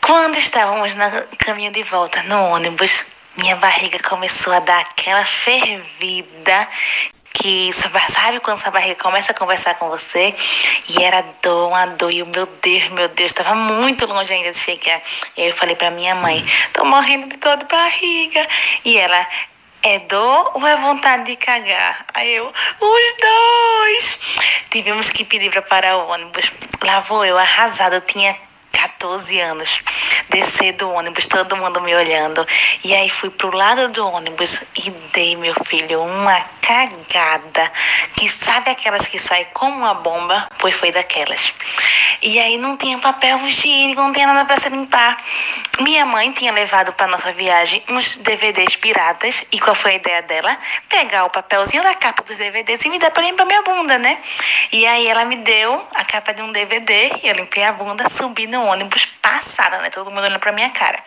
Quando estávamos no caminho de volta no ônibus, minha barriga começou a dar aquela fervida que sabe quando sua barriga começa a conversar com você e era dor, uma dor, e o meu Deus, meu Deus, estava muito longe ainda de chegar. E aí eu falei para minha mãe, tô morrendo de dor de barriga. E ela, é dor ou é vontade de cagar? Aí eu, os dois! Tivemos que pedir para parar o ônibus. Lá vou eu, arrasada, eu tinha 14 anos. Descer do ônibus, todo mundo me olhando. E aí fui pro lado do ônibus e dei, meu filho, uma cagada. Que sabe aquelas que saem como uma bomba? Pois foi daquelas. E aí não tinha papel higiênico, não tinha nada para se limpar. Minha mãe tinha levado para nossa viagem uns DVDs piratas. E qual foi a ideia dela? Pegar o papelzinho da capa dos DVDs e me dar para limpar minha bunda, né? E aí ela me deu a capa de um DVD e eu limpei a bunda, subi no ônibus passada, né? Todo mundo olhando pra minha cara.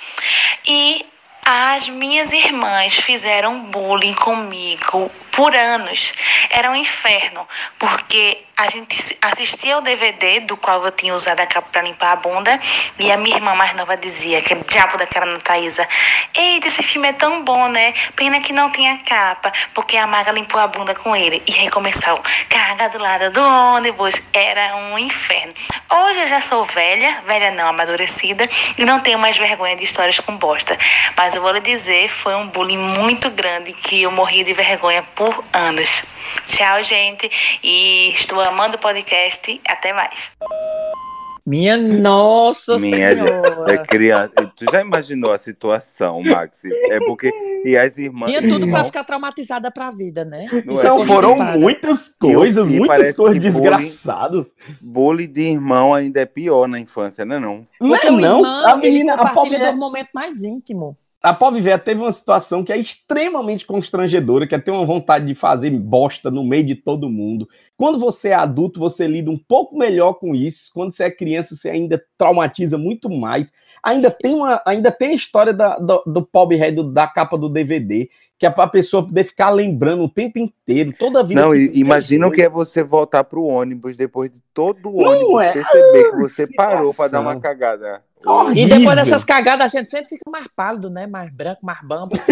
E as minhas irmãs fizeram bullying comigo por anos. Era um inferno, porque a gente assistia o DVD do qual eu tinha usado a capa para limpar a bunda e a minha irmã mais nova dizia, aquele diabo daquela Ana Thaisa, eita, esse filme é tão bom, né? Pena que não tem a capa, porque a Maga limpou a bunda com ele. E aí começou, carga do lado do ônibus, era um inferno. Hoje eu já sou velha, velha não, amadurecida, e não tenho mais vergonha de histórias com bosta. Mas eu vou lhe dizer, foi um bullying muito grande que eu morri de vergonha por anos. Tchau, gente, e estou amando o podcast. Até mais. Minha nossa Minha senhora. é criança. Tu já imaginou a situação, Maxi? É porque. E as irmãs. Tinha tudo pra irmão- ficar traumatizada pra vida, né? É? Então é foram muitas coisas, muitas coisas desgraçadas. Bullying de irmão ainda é pior na infância, né? Não? Não é não? irmão, A menina, ele a do momento mais íntimo. A pobre véia teve uma situação que é extremamente constrangedora, que é ter uma vontade de fazer bosta no meio de todo mundo. Quando você é adulto, você lida um pouco melhor com isso. Quando você é criança, você ainda traumatiza muito mais. Ainda tem, uma, ainda tem a história da, do, do pobre do- da capa do DVD, que é pra pessoa poder ficar lembrando o tempo inteiro, toda a vida. Não, que imagina o que é você voltar pro ônibus depois de todo o Não ônibus é? perceber que Ah, você parou pra dar uma situação. Cagada. E Horrível. depois dessas cagadas, a gente sempre fica mais pálido, né? Mais branco, mais bamba.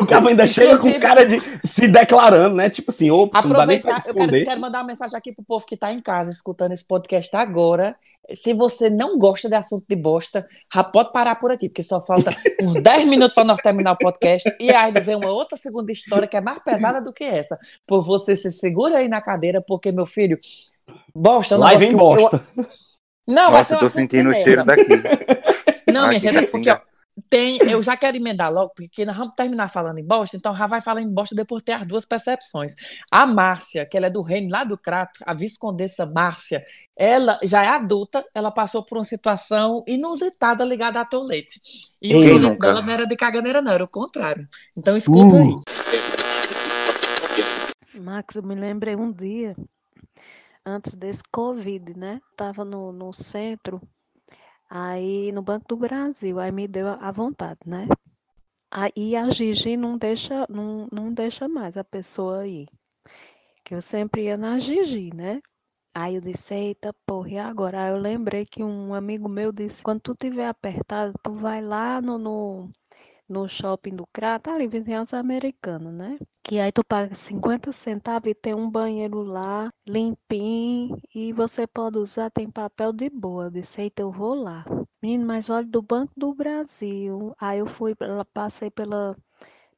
O cara ainda chega com cara de se declarando, né? Tipo assim, opa, Aproveitar, eu quero, quero mandar uma mensagem aqui pro povo que tá em casa escutando esse podcast agora. Se você não gosta de assunto de bosta, já pode parar por aqui, porque só falta uns 10 minutos para nós terminar o podcast. E aí vem uma outra segunda história que é mais pesada do que essa. Por você se segura aí na cadeira, porque, meu filho, bosta, eu não gosto vem que- bosta. eu- Não, Nossa, eu tô sentindo o cheiro daqui. Não, minha gente, é porque ó, tem, eu já quero emendar logo, porque nós vamos terminar falando em bosta, então já vai falar em bosta depois de ter as duas percepções. A Márcia, que ela é do reino lá do Crato, a viscondessa Márcia, ela já é adulta, ela passou por uma situação inusitada ligada a tolete. E o Quem tolete nunca? dela não era de caganeira, não, era o contrário. Então escuta Uh. aí. Max, eu me lembrei um dia, antes desse Covid, né? Tava no, no centro, aí no Banco do Brasil, aí me deu a vontade, né? Aí a Gigi não deixa, não, não deixa mais a pessoa ir. Que eu sempre ia na Gigi, né? Aí eu disse, eita porra, e agora? Aí eu lembrei que um amigo meu disse, quando tu tiver apertado, tu vai lá no, no, no shopping do Crato, ali vizinhança americana, né? Que aí tu paga 50 centavos e tem um banheiro lá, limpinho, e você pode usar, tem papel de boa. Eu disse, eita, eu vou lá. Menino, mas olha, do Banco do Brasil. Aí eu fui, passei pela,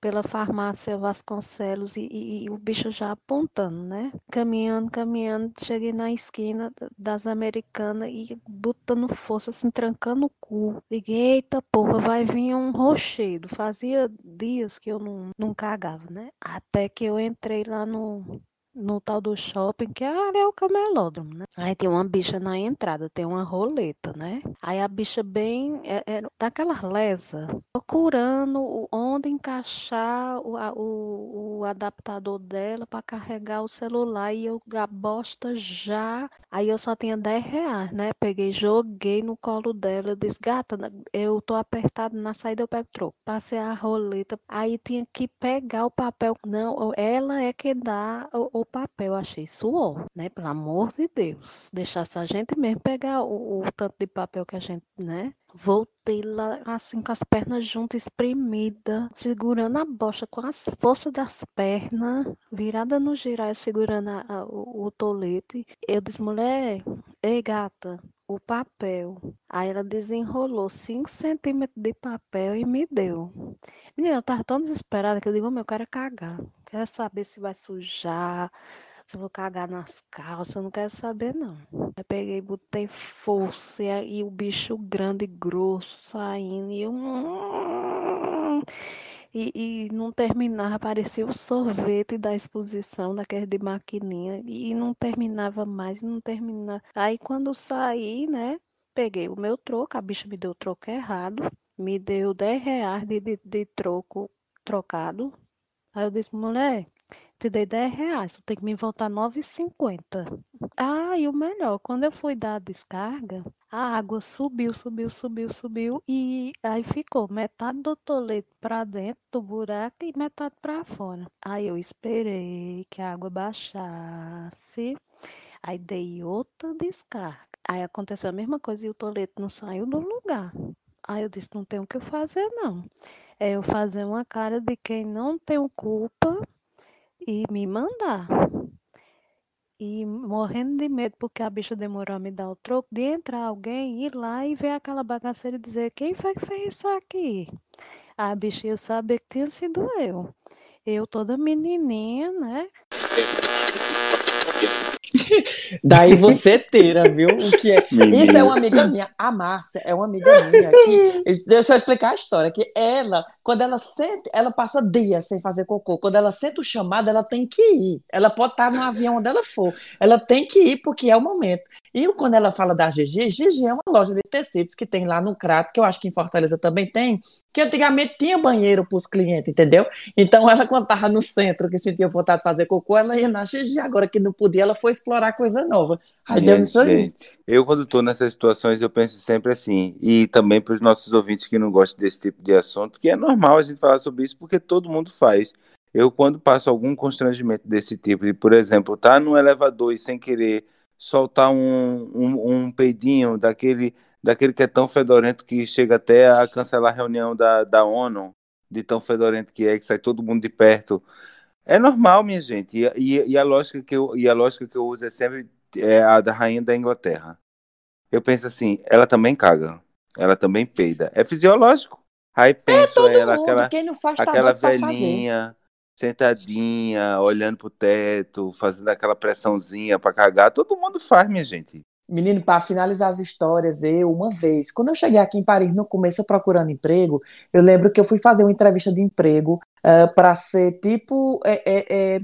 pela farmácia Vasconcelos e, e- e o bicho já apontando, né? Caminhando, caminhando, cheguei na esquina da- das americanas e botando força, assim, trancando o cu. Liguei, eita porra, vai vir um rochedo. Fazia dias que eu não, não cagava, né? Até que eu entrei lá no, no tal do shopping, que ali é o camelódromo, né? Aí tem uma bicha na entrada, tem uma roleta, né? Aí a bicha bem, é, é daquelas lesa, procurando onde encaixar o, a- o, o adaptador dela para carregar o celular e eu a bosta já. Aí eu só tinha 10 reais, né? Peguei, joguei no colo dela. Eu disse, gata, eu tô apertado na saída, eu pego troco. Passei a roleta, aí tinha que pegar o papel. Não, ela é que dá o papel. Achei suor, né? Pelo amor de Deus. Deixasse a gente mesmo pegar o, o tanto de papel que a gente, né? Voltei lá assim com as pernas juntas, espremida, segurando a bosta com as forças das pernas, virada no girar, segurando a- a- o, o tolete. Eu disse, mulher, ei gata, o papel. Aí ela desenrolou 5 centímetros de papel e me deu. Menina, eu tava tão desesperada que eu digo, meu, eu quero cagar. Quero saber se vai sujar, se eu vou cagar nas calças, eu não quero saber, não. Aí peguei, botei força e, o bicho grande e grosso saindo e eu. E, e não terminava, parecia o sorvete da exposição, daquele de maquininha, e não terminava mais, não terminava. Aí quando saí, né, peguei o meu troco, a bicha me deu o troco errado, me deu 10 reais de, de, de troco trocado. Aí eu disse, mulher, te dei 10 reais, tu tem que me voltar 9,50. Ah, e o melhor, quando eu fui dar a descarga, a água subiu, subiu, subiu, subiu e aí ficou metade do tolete para dentro do buraco e metade para fora. Aí eu esperei que a água baixasse, aí dei outra descarga. Aí aconteceu a mesma coisa e o tolete não saiu do lugar. Aí eu disse, não tem o que fazer não. É eu fazer uma cara de quem não tem culpa e me mandar. E morrendo de medo, porque a bicha demorou a me dar o troco, de entrar alguém, ir lá e ver aquela bagaceira e dizer: quem foi que fez isso aqui? A bicha ia saber que tinha sido eu. Eu toda menininha, né? Daí você teira, viu? O que é? Isso é uma amiga minha. A Márcia é uma amiga minha. Que, deixa eu explicar a história. Que ela, quando ela sente, ela passa dias sem fazer cocô. Quando ela sente o chamado, ela tem que ir. Ela pode estar no avião onde ela for. Ela tem que ir porque é o momento. E quando ela fala da GG, GG é uma loja de tecidos que tem lá no Crato, que eu acho que em Fortaleza também tem, que antigamente tinha banheiro para os clientes, entendeu? Então ela, quando estava no centro, que sentia vontade de fazer cocô, ela ia na GG. Agora que não podia, ela foi explorar coisa nova. Aí deu isso aí. Eu, quando estou nessas situações, eu penso sempre assim, e também para os nossos ouvintes que não gostam desse tipo de assunto, que é normal a gente falar sobre isso, porque todo mundo faz. Eu, quando passo algum constrangimento desse tipo, de, por exemplo, tá no elevador e sem querer soltar um, um, um peidinho daquele, daquele que é tão fedorento que chega até a cancelar a reunião da, da ONU, de tão fedorento que é, que sai todo mundo de perto. É normal, minha gente. E, e, e a lógica que eu, e a lógica que eu uso é sempre é a da rainha da Inglaterra. Eu penso assim, ela também caga, ela também peida. É fisiológico. Aí penso Todo ela, mundo, aquela, quem não faz, tá aquela velhinha sentadinha, olhando pro teto, fazendo aquela pressãozinha pra cagar. Todo mundo faz, minha gente. Menino, para finalizar as histórias, eu, uma vez, quando eu cheguei aqui em Paris, no começo, procurando emprego, eu lembro que eu fui fazer uma entrevista de emprego para ser tipo. é, é, é,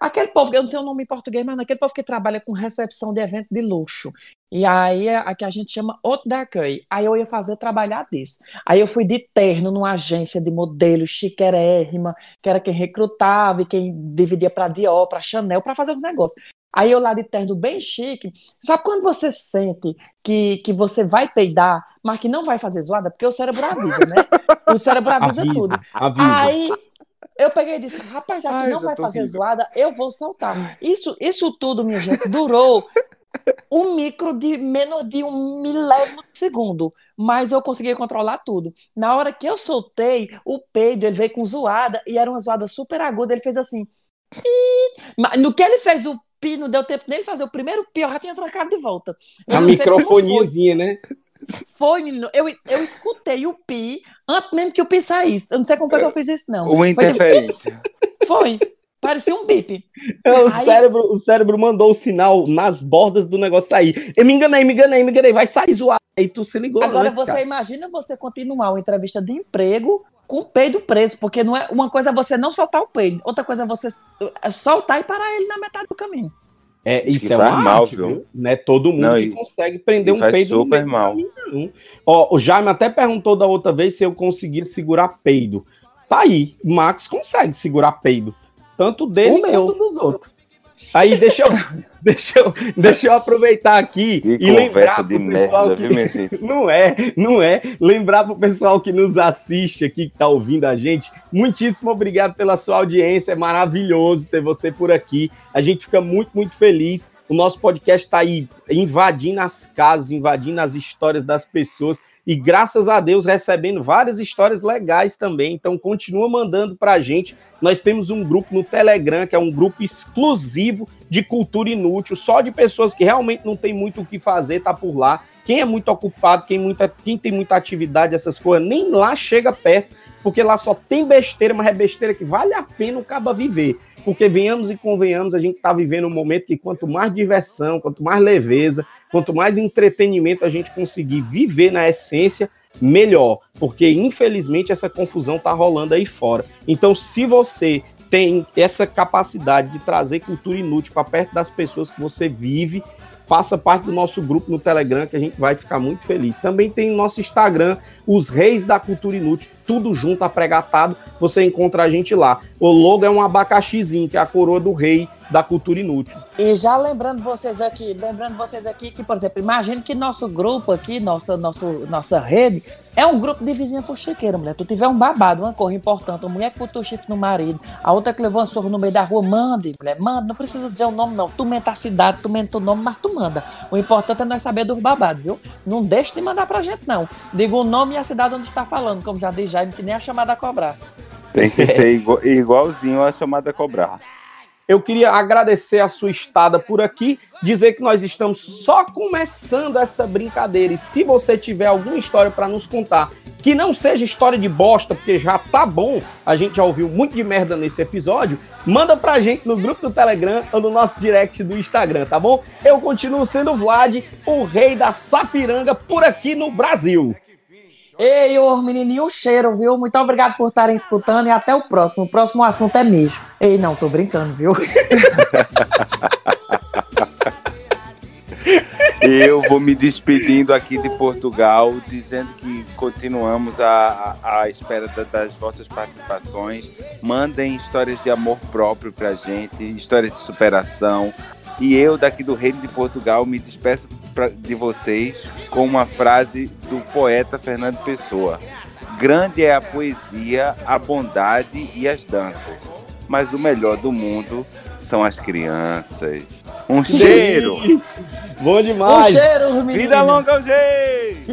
aquele povo, eu não sei o nome em português, mas aquele povo que trabalha com recepção de evento de luxo. E aí, é a que a gente chama haute d'accueil. Aí eu ia fazer trabalhar desse. Aí eu fui de terno numa agência de modelos chiquérrima, que era quem recrutava e quem dividia para Dior, para Chanel, para fazer os negócios. Aí eu lá de terno bem chique. Sabe quando você sente que, que você vai peidar, mas que não vai fazer zoada? Porque o cérebro avisa, né? O cérebro avisa, Avisa, tudo. avisa. Aí eu peguei e disse, rapaz, já que Ai, não já vai fazer rindo. zoada, eu vou soltar. Isso, isso tudo, minha gente, durou um micro de menos de um milésimo de segundo. Mas eu consegui controlar tudo. Na hora que eu soltei, o peido, ele veio com zoada, e era uma zoada super aguda, ele fez assim. No que ele fez o pi, não deu tempo nem de fazer o primeiro pi, eu já tinha trancado de volta. Eu A foi. microfoniazinha, né? Foi, menino. Eu, eu escutei o pi antes mesmo que o pi saísse. Eu não sei como foi que eu fiz isso, não. Uma Foi tipo, interferência. Foi. Parecia um bip. É, o, Aí- cérebro, o cérebro mandou o sinal nas bordas do negócio sair. Eu me enganei, me enganei, me enganei. Vai sair zoado. Aí tu se ligou. Agora antes, você cara. imagina você continuar uma entrevista de emprego com o peido preso, porque não é uma coisa é você não soltar o peido, outra coisa é você soltar e parar ele na metade do caminho. É, isso que é uma faz mal, arte, viu? viu? Não é todo mundo Não, que e- consegue prender um faz peido super mal. caminho. Ó, o Jaime até perguntou da outra vez se eu conseguia segurar peido. Tá aí, o Max consegue segurar peido. Tanto dele O meu. quanto dos outros. Aí, deixa eu, deixa eu, deixa eu aproveitar aqui Que e lembrar pro pessoal merda, que... viu? Não é, não é. Lembrar pro pessoal que nos assiste aqui, que tá ouvindo a gente, muitíssimo obrigado pela sua audiência, é maravilhoso ter você por aqui. A gente fica muito, muito feliz. O nosso podcast tá aí invadindo as casas, invadindo as histórias das pessoas e graças a Deus recebendo várias histórias legais também. Então continua mandando pra gente. Nós temos um grupo no Telegram, que é um grupo exclusivo de cultura inútil, só de pessoas que realmente não tem muito o que fazer, tá por lá. Quem é muito ocupado, quem, muita, quem tem muita atividade, essas coisas, nem lá chega perto, porque lá só tem besteira, mas é besteira que vale a pena o caba viver. Porque venhamos e convenhamos, a gente tá vivendo um momento que quanto mais diversão, quanto mais leveza, quanto mais entretenimento a gente conseguir viver na essência, melhor. Porque infelizmente essa confusão tá rolando aí fora. Então, se você tem essa capacidade de trazer cultura inútil para perto das pessoas que você vive, faça parte do nosso grupo no Telegram, que a gente vai ficar muito feliz. Também tem o nosso Instagram, Os Reis da Cultura Inútil, tudo junto, apregatado, você encontra a gente lá. O logo é um abacaxizinho, que é a coroa do rei da cultura inútil. E já lembrando vocês aqui, lembrando vocês aqui que, por exemplo, imagine que nosso grupo aqui, nossa, nosso, nossa rede, é um grupo de vizinha fuxiqueira, mulher. Tu tiver um babado, uma cor importante, uma mulher que botou chifre no marido, a outra que levou um sorro no meio da rua, mande, mulher, manda. Não precisa dizer o nome, não. Tu menta a cidade, tu menta o nome, mas tu manda. O importante é nós saber dos babados, viu? Não deixe de mandar pra gente, não. Diga o nome e a cidade onde está falando, como já diz Jaime, que nem a chamada a cobrar. Tem que ser igual- igualzinho a chamada a cobrar. Eu queria agradecer a sua estada por aqui, dizer que nós estamos só começando essa brincadeira. E se você tiver alguma história para nos contar que não seja história de bosta, porque já tá bom, a gente já ouviu muito de merda nesse episódio, manda pra gente no grupo do Telegram ou no nosso direct do Instagram, tá bom? Eu continuo sendo o Vlad, o rei da Sapiranga por aqui no Brasil. Ei, ô menininho, um cheiro, viu? Muito obrigado por estarem escutando e até o próximo. O próximo assunto é mijo. Ei, não, tô brincando, viu? Eu vou me despedindo aqui de Portugal, dizendo que continuamos à, à espera da, das vossas participações. Mandem histórias de amor próprio pra gente, histórias de superação. E eu, daqui do Reino de Portugal, me despeço pra, de vocês com uma frase do poeta Fernando Pessoa: Grande é a poesia, a bondade e as danças, mas o melhor do mundo são as crianças. Um cheiro! Bom demais! Um cheiro, menino! Vida longa ao jeito!